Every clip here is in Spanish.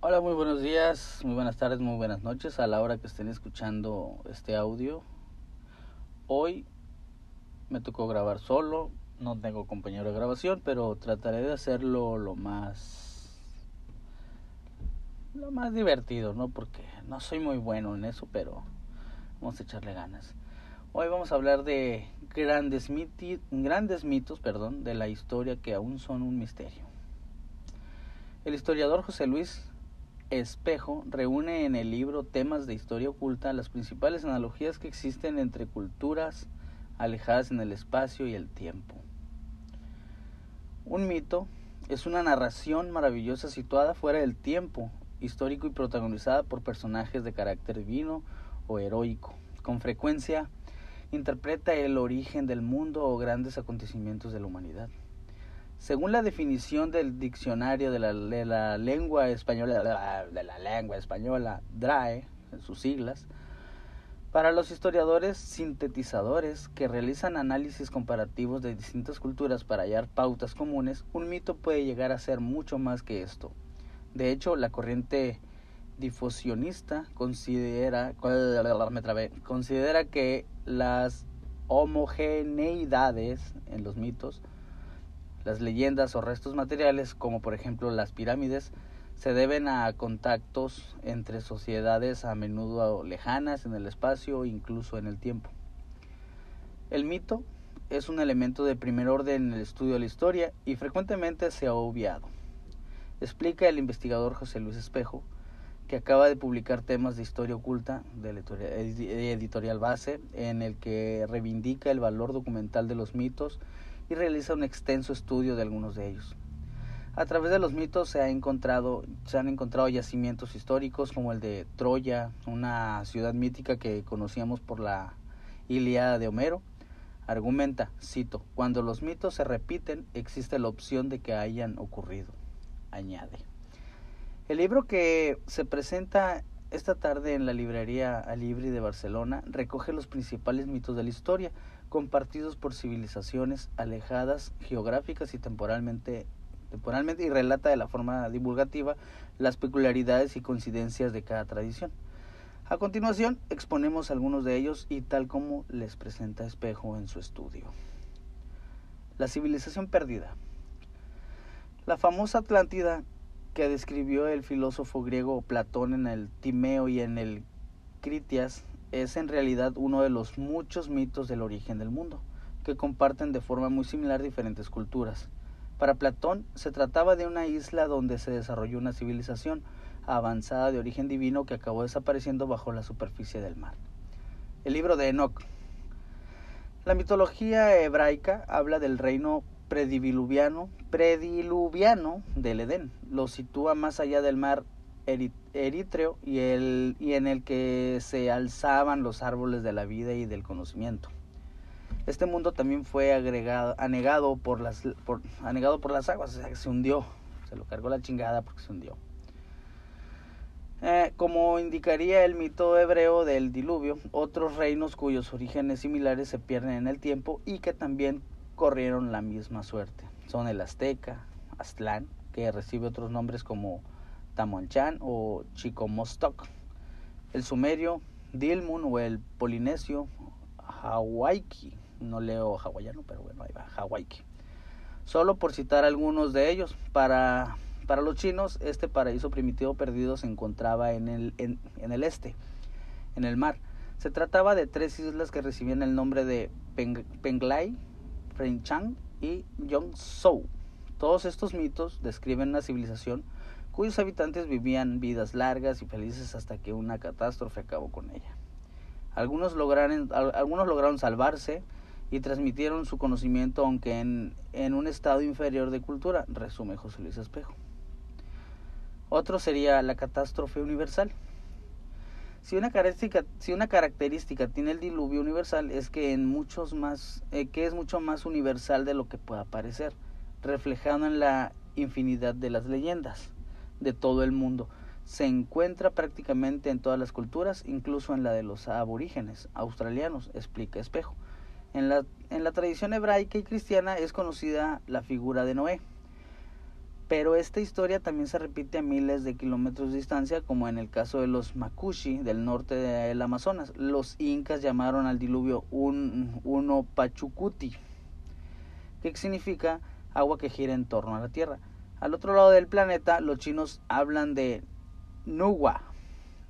Hola, muy buenos días, muy buenas tardes, muy buenas noches a la hora que estén escuchando este audio. Hoy me tocó grabar solo, no tengo compañero de grabación, pero trataré de hacerlo lo más lo más divertido, ¿no? Porque no soy muy bueno en eso, pero vamos a echarle ganas. Hoy vamos a hablar de grandes, miti grandes mitos, perdón, de la historia que aún son un misterio. El historiador José Luis Espejo reúne en el libro Temas de Historia Oculta las principales analogías que existen entre culturas alejadas en el espacio y el tiempo. Un mito es una narración maravillosa situada fuera del tiempo histórico y protagonizada por personajes de carácter divino o heroico. Con frecuencia interpreta el origen del mundo o grandes acontecimientos de la humanidad. Según la definición del diccionario de la, de la lengua española, de la lengua española, DRAE, en sus siglas, para los historiadores sintetizadores que realizan análisis comparativos de distintas culturas para hallar pautas comunes, un mito puede llegar a ser mucho más que esto. De hecho, la corriente difusionista considera, me trabé, considera que las homogeneidades en los mitos las leyendas o restos materiales, como por ejemplo las pirámides, se deben a contactos entre sociedades a menudo lejanas en el espacio e incluso en el tiempo. El mito es un elemento de primer orden en el estudio de la historia y frecuentemente se ha obviado. Explica el investigador José Luis Espejo, que acaba de publicar temas de historia oculta de editorial base, en el que reivindica el valor documental de los mitos y realiza un extenso estudio de algunos de ellos. A través de los mitos se, ha encontrado, se han encontrado yacimientos históricos como el de Troya, una ciudad mítica que conocíamos por la Iliada de Homero. Argumenta, cito, cuando los mitos se repiten existe la opción de que hayan ocurrido. Añade. El libro que se presenta esta tarde en la librería Alibri de Barcelona recoge los principales mitos de la historia, compartidos por civilizaciones alejadas geográficas y temporalmente, temporalmente y relata de la forma divulgativa las peculiaridades y coincidencias de cada tradición. A continuación exponemos algunos de ellos y tal como les presenta Espejo en su estudio. La civilización perdida. La famosa Atlántida que describió el filósofo griego Platón en el Timeo y en el Critias es en realidad uno de los muchos mitos del origen del mundo, que comparten de forma muy similar diferentes culturas. Para Platón se trataba de una isla donde se desarrolló una civilización avanzada de origen divino que acabó desapareciendo bajo la superficie del mar. El libro de Enoch. La mitología hebraica habla del reino prediluviano, prediluviano del Edén. Lo sitúa más allá del mar Eritreo y, el, y en el que se alzaban los árboles de la vida y del conocimiento. Este mundo también fue agregado, anegado, por las, anegado por las aguas, o sea, que se hundió, se lo cargó la chingada porque se hundió. Eh, como indicaría el mito hebreo del diluvio, otros reinos cuyos orígenes similares se pierden en el tiempo y que también corrieron la misma suerte. Son el azteca, Aztlán, que recibe otros nombres como Tamonchan o Chicomostoc, el sumerio, Dilmun o el polinesio, Hawaiki, no leo hawaiano, pero bueno, ahí va, Hawaiki. Solo por citar algunos de ellos, para, para los chinos este paraíso primitivo perdido se encontraba en el, en, en el este, en el mar. Se trataba de tres islas que recibían el nombre de Peng, Penglai, Frenchang y Yongzhou. Todos estos mitos describen una civilización cuyos habitantes vivían vidas largas y felices hasta que una catástrofe acabó con ella. Algunos lograron, salvarse y transmitieron su conocimiento aunque en, un estado inferior de cultura, resume José Luis Espejo. Otro sería la catástrofe universal. Si una, característica, tiene el diluvio universal es que, eh, que es mucho más universal de lo que pueda parecer, reflejado en la infinidad de las leyendas de todo el mundo. Se encuentra prácticamente en todas las culturas, incluso en la de los aborígenes australianos, explica Espejo. En la, en la tradición hebraica y cristiana es conocida la figura de Noé. Pero esta historia también se repite a miles de kilómetros de distancia, como en el caso de los Makushi del norte del Amazonas. Los incas llamaron al diluvio un, uno Pachucuti, que significa agua que gira en torno a la Tierra. Al otro lado del planeta, los chinos hablan de Nuwa,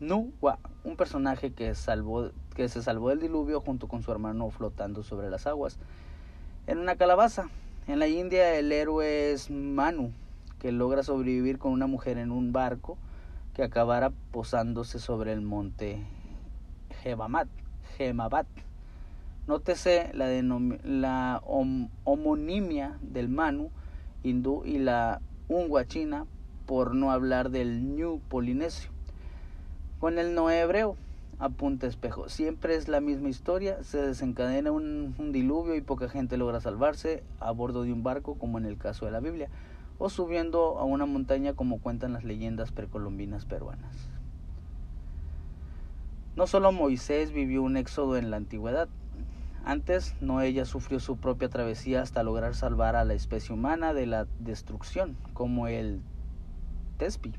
Nuwa, un personaje que, salvó, que se salvó del diluvio junto con su hermano flotando sobre las aguas en una calabaza. En la India el héroe es Manu, que logra sobrevivir con una mujer en un barco que acabara posándose sobre el monte Gemabat. Nótese la, la homonimia del Manu hindú y la Ungua china, por no hablar del New polinesio. Con el no hebreo, apunta espejo. Siempre es la misma historia, se desencadena un, un, diluvio y poca gente logra salvarse a bordo de un barco, como en el caso de la Biblia o subiendo a una montaña como cuentan las leyendas precolombinas peruanas. No solo Moisés vivió un éxodo en la antigüedad, antes Noé sufrió su propia travesía hasta lograr salvar a la especie humana de la destrucción, como el Tespi,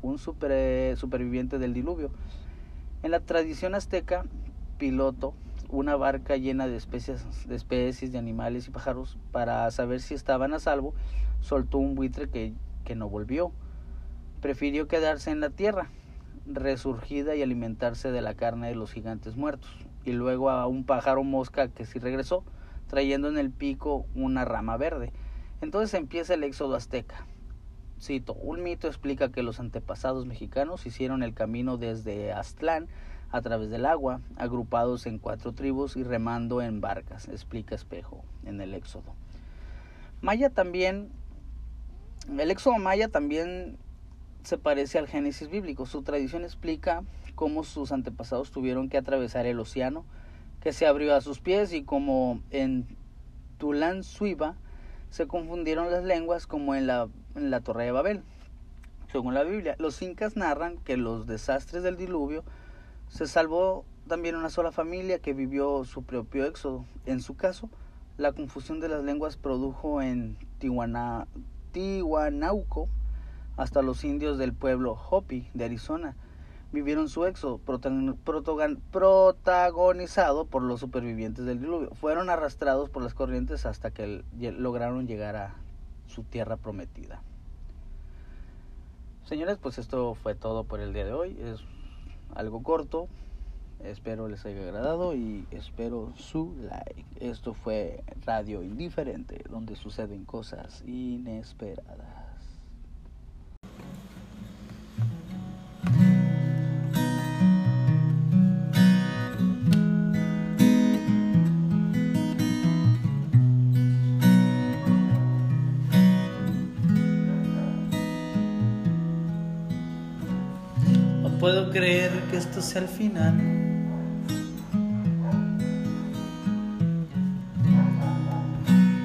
un superviviente del diluvio. En la tradición azteca, Piloto, una barca llena de especies, de especies de animales y pájaros para saber si estaban a salvo, soltó un buitre que, que no volvió. Prefirió quedarse en la tierra, resurgida y alimentarse de la carne de los gigantes muertos. Y luego a un pájaro mosca que sí regresó, trayendo en el pico una rama verde. Entonces empieza el éxodo azteca. Cito, un mito explica que los antepasados mexicanos hicieron el camino desde Aztlán a través del agua, agrupados en cuatro tribus y remando en barcas, explica Espejo en el éxodo. Maya también el éxodo maya también se parece al Génesis bíblico. Su tradición explica cómo sus antepasados tuvieron que atravesar el océano que se abrió a sus pies y como en Tulán Suiva se confundieron las lenguas como en la, Torre de Babel. Según la Biblia, los incas narran que los desastres del diluvio se salvó también una sola familia que vivió su propio éxodo. En su caso, la confusión de las lenguas produjo en Tijuana, hasta los indios del pueblo Hopi de Arizona vivieron su éxodo protagonizado por los supervivientes del diluvio. Fueron arrastrados por las corrientes hasta que lograron llegar a su tierra prometida. Señores, pues esto fue todo por el día de hoy. Es algo corto, Espero les haya agradado y espero su like. Esto fue Radio Indiferente, donde suceden cosas inesperadas. Puedo creer que esto sea el final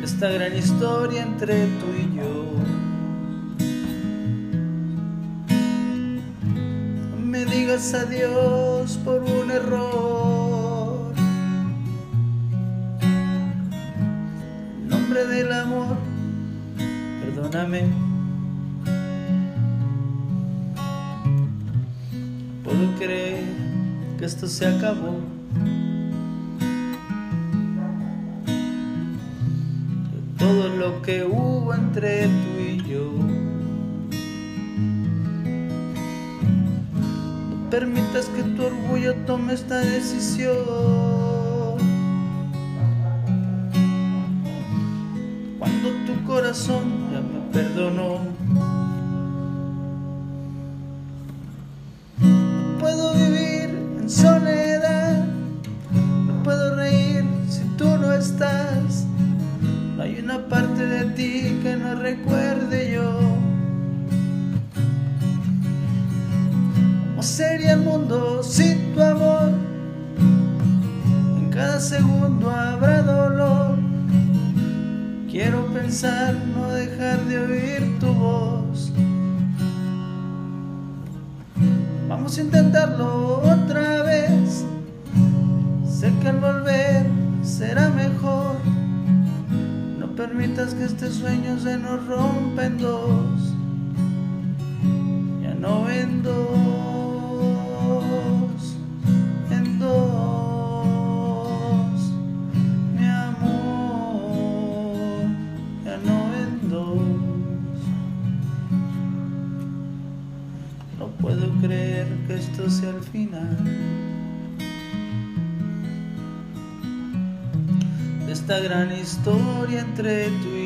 esta gran historia entre tú y yo. No me digas adiós por un error. En nombre del amor, perdóname. Puedo creer que esto se acabó. lo que hubo entre tú y yo. No permitas que tu orgullo tome esta decisión. Cuando tu corazón ya me perdonó. cada segundo habrá dolor. Quiero pensar no dejar de oír tu voz. Vamos a intentarlo otra vez. Sé que al volver será mejor. No permitas que este sueño se nos rompa en dos. Ya no vendo. Creer que esto sea el final de esta gran historia entre tú